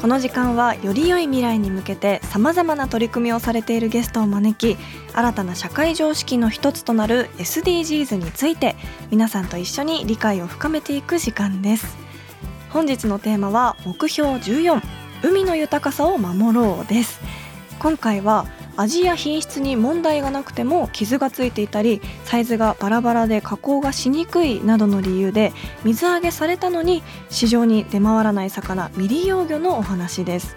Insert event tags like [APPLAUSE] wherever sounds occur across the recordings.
この時間はより良い未来に向けてさまざまな取り組みをされているゲストを招き新たな社会常識の一つとなる SDGs について皆さんと一緒に理解を深めていく時間です。本日のテーマは目標14海の豊かさを守ろうです。今回は味や品質に問題がなくても傷がついていたりサイズがバラバラで加工がしにくいなどの理由で水揚げされたのに市場に出回らない魚未利用魚のお話です。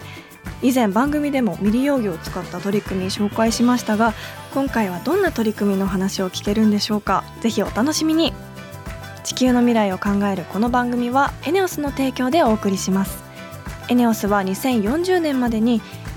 以前番組でも未利用魚を使った取り組み紹介しましたが今回はどんな取り組みの話を聞けるんでしょうか。ぜひお楽しみに。地球の未来を考えるこの番組はエネオスの提供でお送りします。エネオスは2040年までに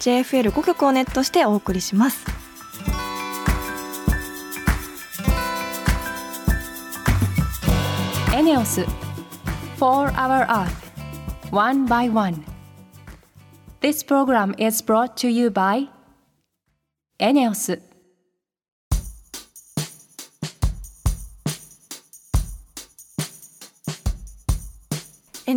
JFL5 曲をネットしてお送りしますエネオス For Our Earth One by One This program is brought to you by エネオス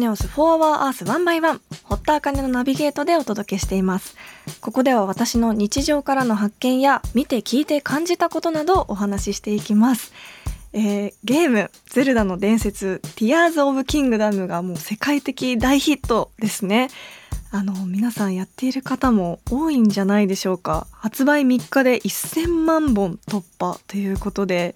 ネオス4 Hour Earth 1 by 1堀田茜のナビゲートでお届けしています。ここでは私の日常からの発見や見て聞いて感じたことなどお話ししていきます。えーゲーム「ゼルダの伝説 Tears of Kingdom」がもう世界的大ヒットですね。あの皆さんやっている方も多いんじゃないでしょうか。発売3日で1000万本突破ということで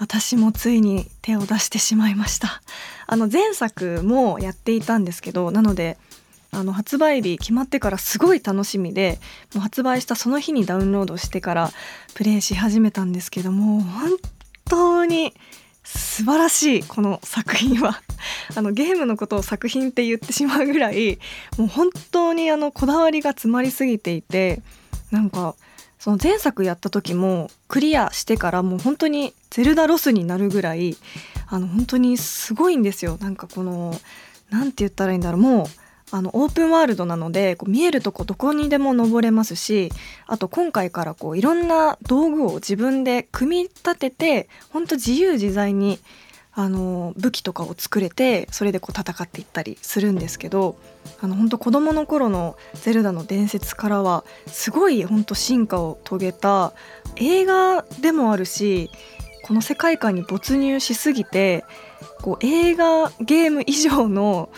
私もついに手を出してしまいました。あの前作もやっていたんですけどなのであの発売日決まってからすごい楽しみでもう発売したその日にダウンロードしてからプレイし始めたんですけども本当に素晴らしいこの作品は。[LAUGHS] あのゲームのことを作品って言ってしまうぐらいもう本当にあのこだわりが詰まりすぎていてなんかその前作やった時もクリアしてからもう本当にゼルダロスになるぐらいあの本当にすごいんですよ。なんかこのなんて言ったらいいんだろう。もうあのオープンワールドなのでこう見えるとこどこにでも登れますしあと今回からこういろんな道具を自分で組み立てて本当自由自在にあの武器とかを作れてそれでこう戦っていったりするんですけどあの本当子供の頃の「ゼルダの伝説」からはすごい本当進化を遂げた映画でもあるしこの世界観に没入しすぎてこう映画ゲーム以上の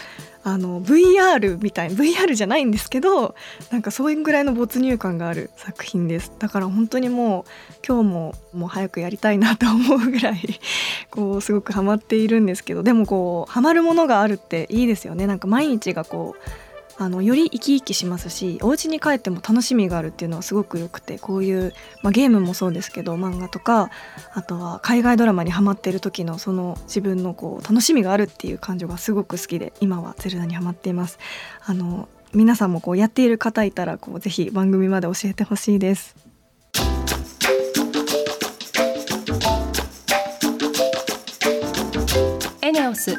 あの VR みたいな VR じゃないんですけどなんかそういうぐらいの没入感がある作品です。だから本当にもう今日ももう早くやりたいなと思うぐらい [LAUGHS] こうすごくハマっているんですけどでもこうハマるものがあるっていいですよね。なんか毎日がこうあのより生き生きしますしお家に帰っても楽しみがあるっていうのはすごくよくてこういう、まあ、ゲームもそうですけど漫画とかあとは海外ドラマにハマってる時のその自分のこう楽しみがあるっていう感情がすごく好きで今は「ゼルダ」にハマっています。あの皆さんもこうやっている方いたらこうぜひ番組まで教えてほしいです。エネオス4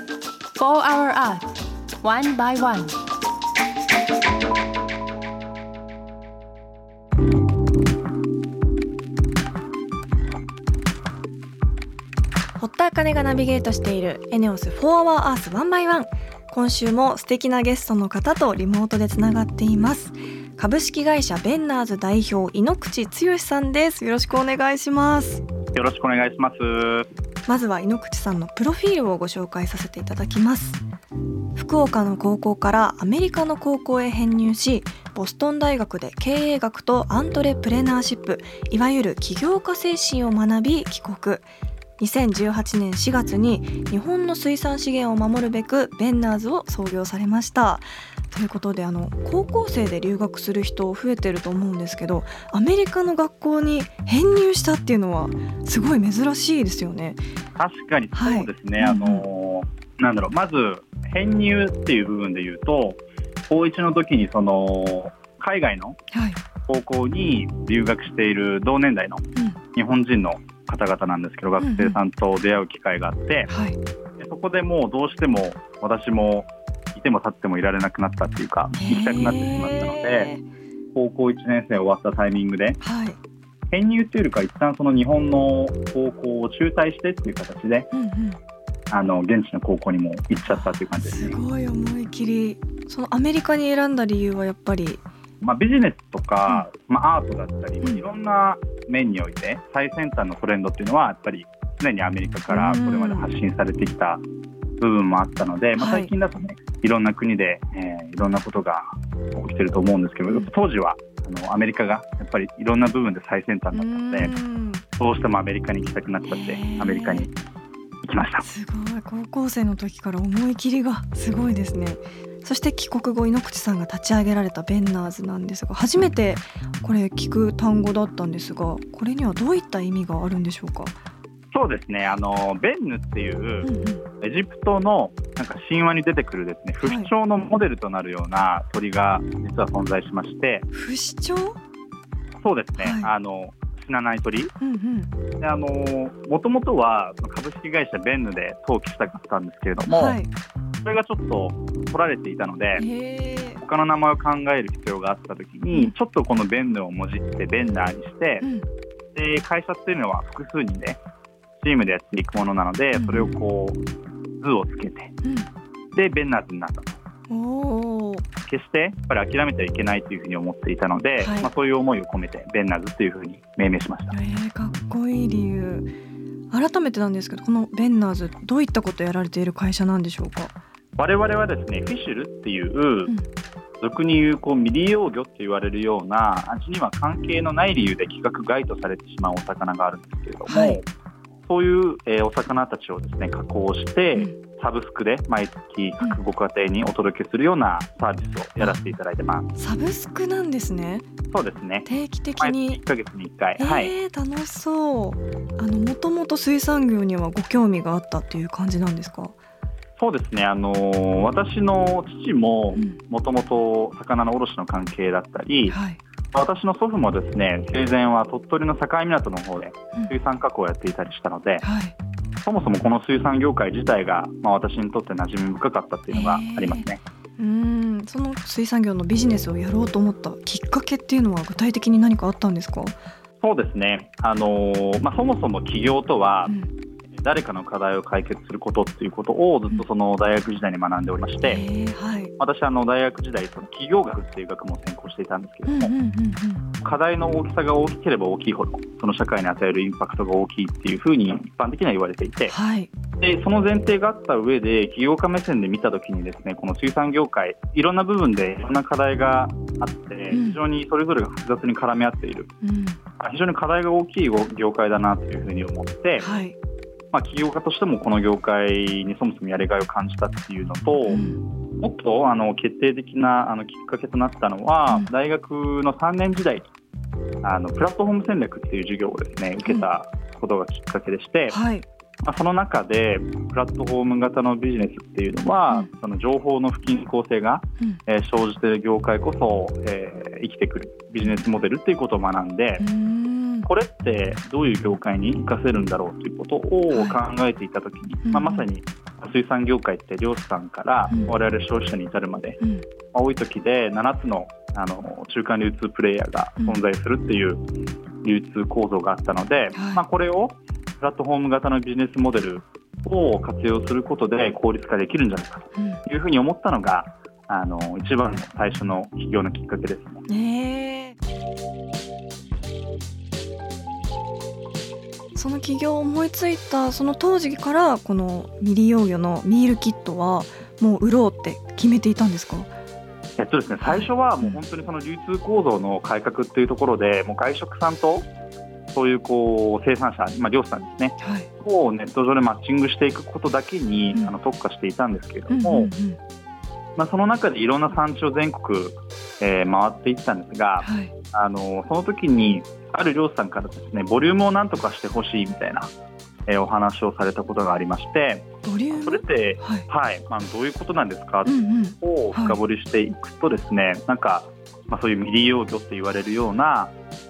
Hour Earth One by One 堀田茜がナビゲートしているエネオス4 Hour Earth 1 by 1今週も素敵なゲストの方とリモートでつながっています。株式会社ベンナーズ代表井ノ口剛さんです。よろしくお願いします。よろしくお願いします。まずは井ノ口さんのプロフィールをご紹介させていただきます。福岡の高校からアメリカの高校へ編入しボストン大学で経営学とアントレプレナーシップいわゆる起業家精神を学び帰国2018年4月に日本の水産資源を守るべくベンナーズを創業されました。ということであの高校生で留学する人増えてると思うんですけどアメリカの学校に編入したっていうのはすごい珍しいですよね。確かにそうですね、はい、あのなんだろうまず編入っていう部分で言うと高1の時にその海外の高校に留学している同年代の日本人の方々なんですけど、学生さんと出会う機会があって、はい、でそこでもうどうしても私もいても立ってもいられなくなったっていうか行きたくなってしまったので高校1年生終わったタイミングで、はい、編入というよりか一旦その日本の高校を中退してっていう形で、うんうん、あの現地の高校にも行っちゃったっていう感じですね。すごい思い切り。そのアメリカに選んだ理由はやっぱりまあ、ビジネスとか、まあ、アートだったり、いろんな面において最先端のトレンドっていうのはやっぱり常にアメリカからこれまで発信されてきた部分もあったので、まあ、最近だとね、い、ろんな国で、えー、いろんなことが起きてると思うんですけど当時はあのアメリカがやっぱりいろんな部分で最先端だったのでどうしてもアメリカに行きたくなっちゃってアメリカに行きました。すごい。高校生の時から思い切りがすごいですねそして帰国後井ノ口さんが立ち上げられたベンナーズなんですが初めてこれ聞く単語だったんですがこれにはどういった意味があるんでしょうか？そうですね。あのベンヌっていう、エジプトのなんか神話に出てくるですね不死鳥のモデルとなるような鳥が実は存在しまして、不死鳥？そうですね、はい、あの死なない鳥、うんうん、であのもともとは株式会社ベンヌで登記したかったんですけれども、はい、それがちょっと取られていたので他の名前を考える必要があった時に、うん、ちょっとこのベンヌをもじってベンナーにして、うん、で会社っていうのは複数人でチームでやっていくものなので、それをこう図をつけて、でベンナーズになった。と。決してやっぱり諦めてはいけないというふうに思っていたので、はい、まあ、そういう思いを込めてベンナーズというふうに命名しました、えー、かっこいい理由。改めてなんですけどこのベンナーズどういったことをやられている会社なんでしょうか？我々はですねフィッシュルっていう、うん、俗に言うこう未利用魚って言われるような味には関係のない理由で規格外とされてしまうお魚があるんですけれども、はい、そういう、えー、お魚たちをですね加工して、うんサブスクで毎月各ご家庭にお届けするようなサービスをやらせていただいてます。サブスクなんですね。そうですね。定期的に。1ヶ月に1回。えー、はい。楽しそう。あのもともと水産業にはご興味があったっていう感じなんですか？そうですね。あのー、私の父ももともと魚の卸の関係だったり。うんはい。私の祖父もですね生前は鳥取の境港の方で水産加工をやっていたりしたので、うんはい、そもそもこの水産業界自体が、まあ、私にとって馴染み深かったっていうのがありますね。うん。その水産業のビジネスをやろうと思ったきっかけっていうのは具体的に何かあったんですか？そうですね、あのー、まあ、そもそも起業とは、うん誰かの課題を解決することっていうことをずっとその大学時代に学んでおりまして、うんはい、私あの大学時代その企業学っていう学問を専攻していたんですけれども、課題の大きさが大きければ大きいほどその社会に与えるインパクトが大きいっていうふうに一般的には言われていて、はい、でその前提があった上で起業家目線で見た時にですねこの水産業界いろんな部分でいろんな課題があって、非常にそれぞれが複雑に絡み合っている、うん、非常に課題が大きい業界だなというふうに思って。はいまあ、起業家としてもこの業界にそもそもやりがいを感じたっていうのと、うん、もっとあの決定的なあのきっかけとなったのは、うん、大学の3年時代にあのプラットフォーム戦略っていう授業をですね受けたことがきっかけでして、はい、まあ、その中でプラットフォーム型のビジネスっていうのは、うん、その情報の不均衡性が、うん、えー、生じている業界こそ、えー、生きてくるビジネスモデルっていうことを学んで。これってどういう業界に活かせるんだろうということを考えていたときに、はい、まあ、まさに水産業界って漁師さんから我々消費者に至るまで、うん、まあ、多い時で7つのあの中間流通プレイヤーが存在するっていう流通構造があったので、まあ、これをプラットフォーム型のビジネスモデルを活用することで効率化できるんじゃないかというふうに思ったのが、あの一番の最初の起業のきっかけですね。その起業を思いついたその当時からこの未利用魚のミールキットはもう売ろうって決めていたんですか？えっとですね、最初はもう本当にその流通構造の改革っていうところで、もう外食さんとそういうこう生産者、まあ、漁師さんですね、はい、をネット上でマッチングしていくことだけに、うん、あの特化していたんですけれども、うん、まあ、その中でいろんな産地を全国、えー、回っていったんですが、はい、あのその時にある漁師さんからですねボリュームをなんとかしてほしいみたいな、えー、お話をされたことがありましてボリューム？それって、はい、はい、まあ、どういうことなんですか、うんうん、を深掘りしていくとですね、はい、なんか、まあ、そういう未利用魚って言われるような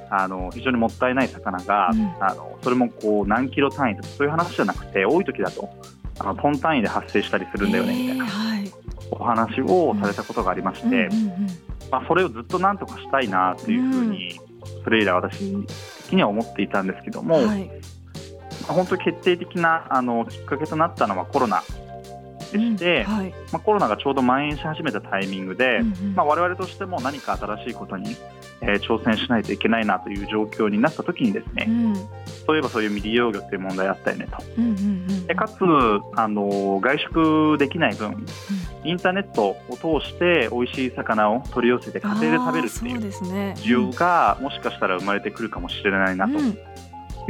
あの非常にもったいない魚が、うん、あのそれもこう何キロ単位とかそういう話じゃなくて多い時だとあのトン単位で発生したりするんだよねみたいな、お話をされたことがありまして、まあ、それをずっとなんとかしたいなというふうに、それ以来私的には思っていたんですけども、はい、本当に決定的なあのきっかけとなったのはコロナでして、うんはい、まあ、コロナがちょうど蔓延し始めたタイミングで、うんうん、まあ、我々としても何か新しいことに、えー、挑戦しないといけないなという状況になった時にですね、うん、そういえばそういう未利用魚っていう問題あったよねと、うんうんうん、でかつあの外食できない分、うん、インターネットを通して美味しい魚を取り寄せて家庭で食べるっていう需要がもしかしたら生まれてくるかもしれないなと。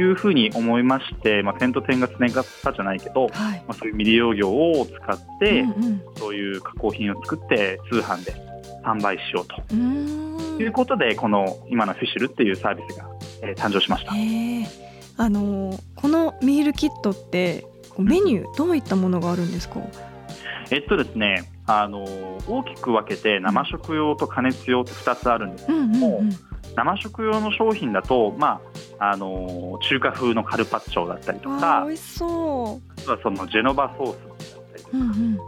いうふうに思いまして、まあ、点と点がつながったじゃないけど、はい、まあ、そういう未利用魚を使って、うんうん、そういう加工品を作って通販で販売しようと。いうことでこの今のフィッシュルっていうサービスが、えー、誕生しました。あのー、このミールキットってメニューどういったものがあるんですか、えっとですねあの大きく分けて生食用と加熱用って2つあるんですけども、うんうんうん。生食用の商品だと、まああの中華風のカルパッチョだったりとか美味しそう。はそのジェノバソースだったりとか、うんうん、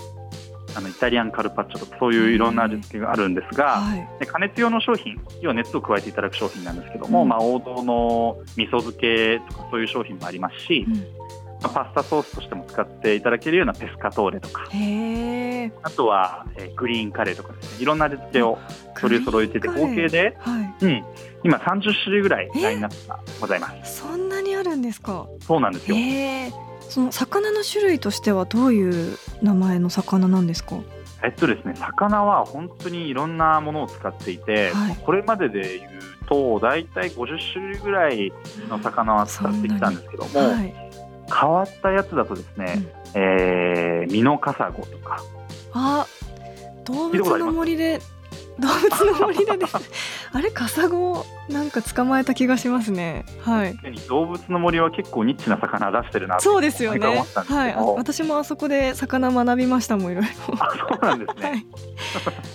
あのイタリアンカルパッチョとかそういういろんな味付けがあるんですが、はい、で加熱用の商品要は熱を加えていただく商品なんですけども、うん、まあ、王道の味噌漬けとかそういう商品もありますし、うん。まあ、パスタソースとしても使っていただけるようなペスカトーレとか。あとは、えー、グリーンカレーとかですね。いろんな味付けを取り揃えてて合計で、はい、うん、今30種類ぐらいラインナップがございます。そんなにあるんですか？そうなんですよ。その魚の種類としてはどういう名前の魚なんですか？えっとですね魚は本当にいろんなものを使っていて、はい、これまでで言うと大体50種類ぐらいの魚は使ってきたんですけども、はい、変わったやつだとですね、うん、えー、ミノカサゴとか。あ動物の森で動物の森でです。あれカサゴなんか捕まえた気がしますね。はい。動物の森は結構ニッチな魚出してるなそうですよね。はい。私もあそこで魚学びましたもんいろいろ。あそうなんですね。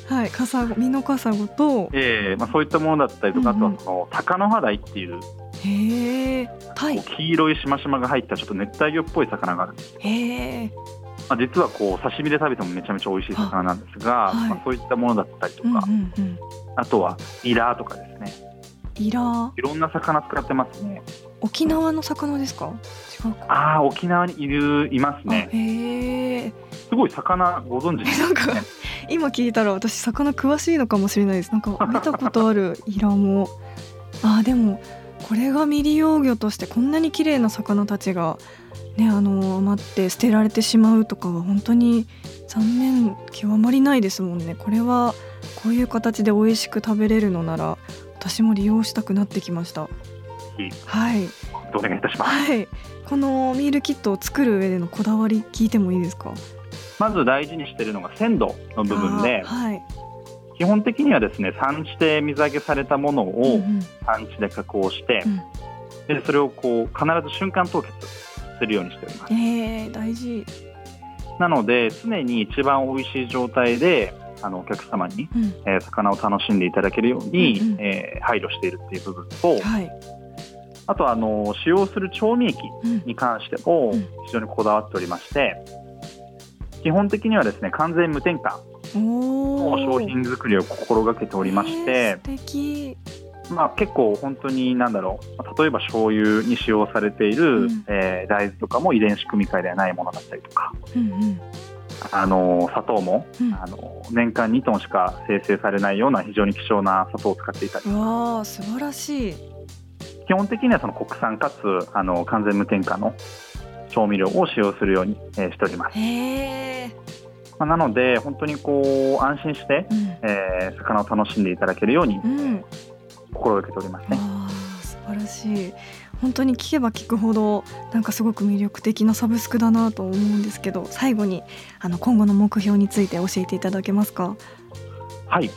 はい、はい、カサゴミノカサゴとええー、まあそういったものだったりとか、うんうん、あとはそのタカノハダイっていうへえ、はい、黄色いしましまが入ったちょっと熱帯魚っぽい魚があるんですへえまあ、実はこう刺身で食べてもめちゃめちゃ美味しい魚なんですが、はい、まあ、そういったものだったりとか、うんうんうん、あとはイラーとかですね。イラ。ーいろんな魚使ってますね。沖縄の魚ですか？違うああ沖縄にいるいますね。すごい魚ご存知です、ね、なんか今聞いたら私魚詳しいのかもしれないです。なんか見たことあるイラも。あでもこれが未利用魚としてこんなに綺麗な魚たちがね、あの余って捨てられてしまうとかは本当に残念極まりないですもんね。これはこういう形で美味しく食べれるのなら私も利用したくなってきました。はい。お願いいたします、はい、このミールキットを作る上でのこだわり聞いてもいいですか？まず大事にしているのが鮮度の部分で、はい、基本的にはですね産地で水揚げされたものを産地で加工して、うんうん、でそれをこう必ず瞬間凍結するようにしております。えー、大事。なので常に一番美味しい状態であのお客様に、うん、えー、魚を楽しんでいただけるように、うんうん、えー、配慮しているっていう部分と、はい、あとあの使用する調味液に関しても非常にこだわっておりまして、基本的にはですね完全無添加の商品作りを心がけておりまして、えー、まあ、結構本当に何だろう。例えば醤油に使用されている、うん、えー、大豆とかも遺伝子組み換えではないものだったりとか、うんうん、あの砂糖も、うん、あの年間2トンしか生成されないような非常に希少な砂糖を使っていたりわ素晴らしい。基本的にはその国産かつあの完全無添加の調味料を使用するように、えー、しております。まあ、なので本当にこう安心して、うん、えー、魚を楽しんでいただけるように、うん、心がけておりますね。素晴らしい。本当に聞けば聞くほどなんかすごく魅力的なサブスクだなと思うんですけど最後にあの今後の目標について教えていただけますか？はい。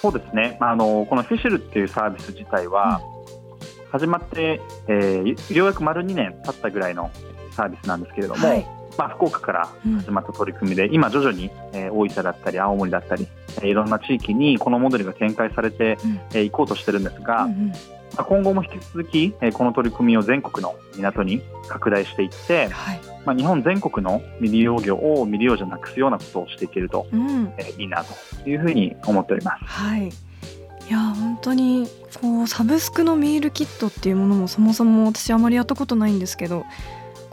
そうですね、あのこのフィシュルっていうサービス自体は、始まって、えー、ようやく丸2年経ったぐらいのサービスなんですけれども、はい、まあ、福岡から始まった取り組みで、うん、今徐々に、えー、大分だったり青森だったり、えー、いろんな地域にこのモデルが展開されてい、うん、えー、こうとしてるんですが、うんうん、まあ、今後も引き続き、えー、この取り組みを全国の港に拡大していって、はい、まあ、日本全国の未利用魚を未利用じゃなくすようなことをしていけると、うん、えー、いいなというふうに思っております。はい。いや本当にこうサブスクのミールキットっていうものもそもそも私あまりやったことないんですけど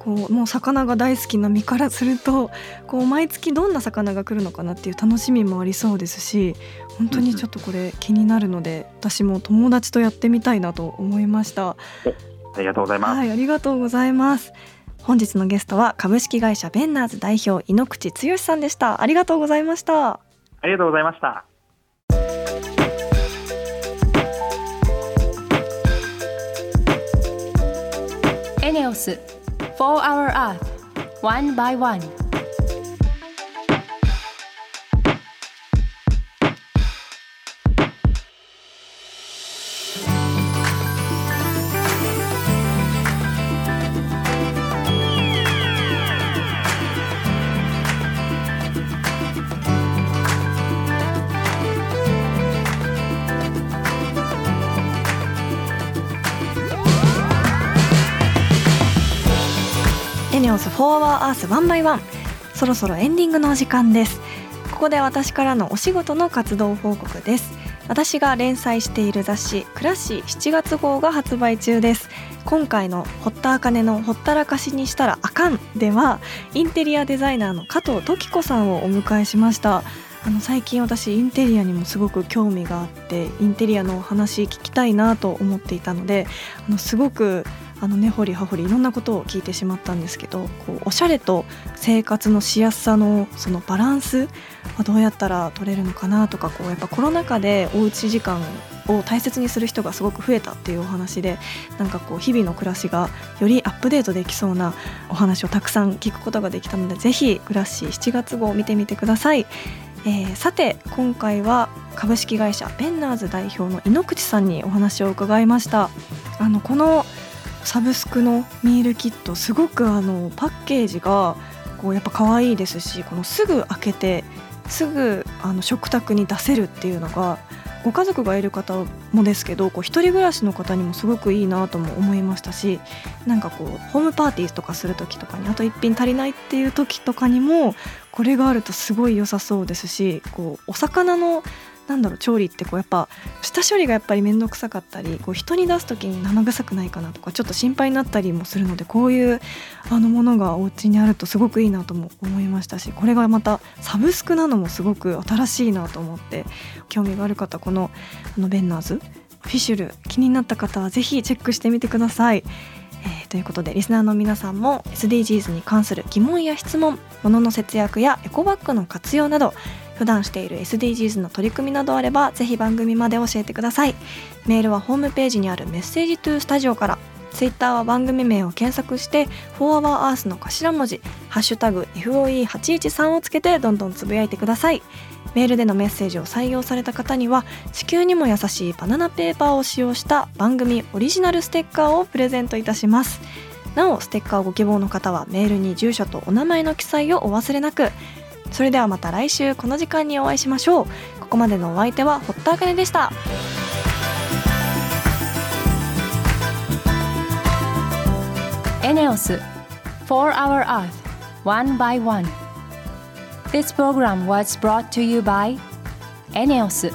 こうもう魚が大好きな身からすると [LAUGHS] こう毎月どんな魚が来るのかなっていう楽しみもありそうですし本当にちょっとこれ気になるので、私も友達とやってみたいなと思いました。[LAUGHS] ありがとうございます。はいありがとうございます。本日のゲストは株式会社ベンナーズ代表井ノ口剛さんでした。ありがとうございました。ありがとうございました。エネオス For Our Earth One by One オス4 Hour Earth 1 by 1そろそろエンディングのお時間です。ここで私からのお仕事の活動報告です。私が連載している雑誌クラッシー7月号が発売中です。今回の堀田茜のほったらかしにしたらあかんではインテリアデザイナーの加藤時子さんをお迎えしました。あの最近私インテリアにもすごく興味があってインテリアのお話聞きたいなと思っていたのであのすごくあの根掘り葉掘りいろんなことを聞いてしまったんですけどこうおしゃれと生活のしやすさのそのバランスはどうやったら取れるのかなとかこうやっぱコロナ禍でおうち時間を大切にする人がすごく増えたっていうお話でなんかこう日々の暮らしがよりアップデートできそうなお話をたくさん聞くことができたのでぜひクラッシー7月号を見てみてください。えー、さて今回は株式会社ベンナーズ代表の井ノ口さんにお話を伺いましたあのこのサブスクのミールキットすごくあのパッケージがこうやっぱ可愛いですしこのすぐ開けてすぐあの食卓に出せるっていうのがご家族がいる方もですけどこう一人暮らしの方にもすごくいいなとも思いましたしなんかこうホームパーティーとかする時とかにあと1品足りないっていう時とかにもこれがあるとすごい良さそうですしこうお魚のなんだろう調理ってこうやっぱ下処理がやっぱり面倒くさかったりこう人に出す時に生臭くないかなとかちょっと心配になったりもするのでこういうあのものがお家にあるとすごくいいなとも思いましたしこれがまたサブスクなのもすごく新しいなと思って興味がある方このあのベンナーズフィッシュル気になった方はぜひチェックしてみてください。えー、ということでリスナーの皆さんも SDGs に関する疑問や質問物の節約やエコバッグの活用など普段している SDGs の取り組みなどあればぜひ番組まで教えてください。メールはホームページにある Message to Studio から。ツイッターは番組名を検索して「フォーアワーアースの頭文字「ハッシュタグ #FOE813」をつけてどんどんつぶやいてください。メールでのメッセージを採用された方には地球にも優しいバナナペーパーを使用した番組オリジナルステッカーをプレゼントいたします。なおステッカーをご希望の方はメールに住所とお名前の記載をお忘れなく。それではまた来週この時間にお会いしましょうここまでのお相手は堀田茜でしたエネオス4 Hour Earth One by One This program was brought to you by エネオス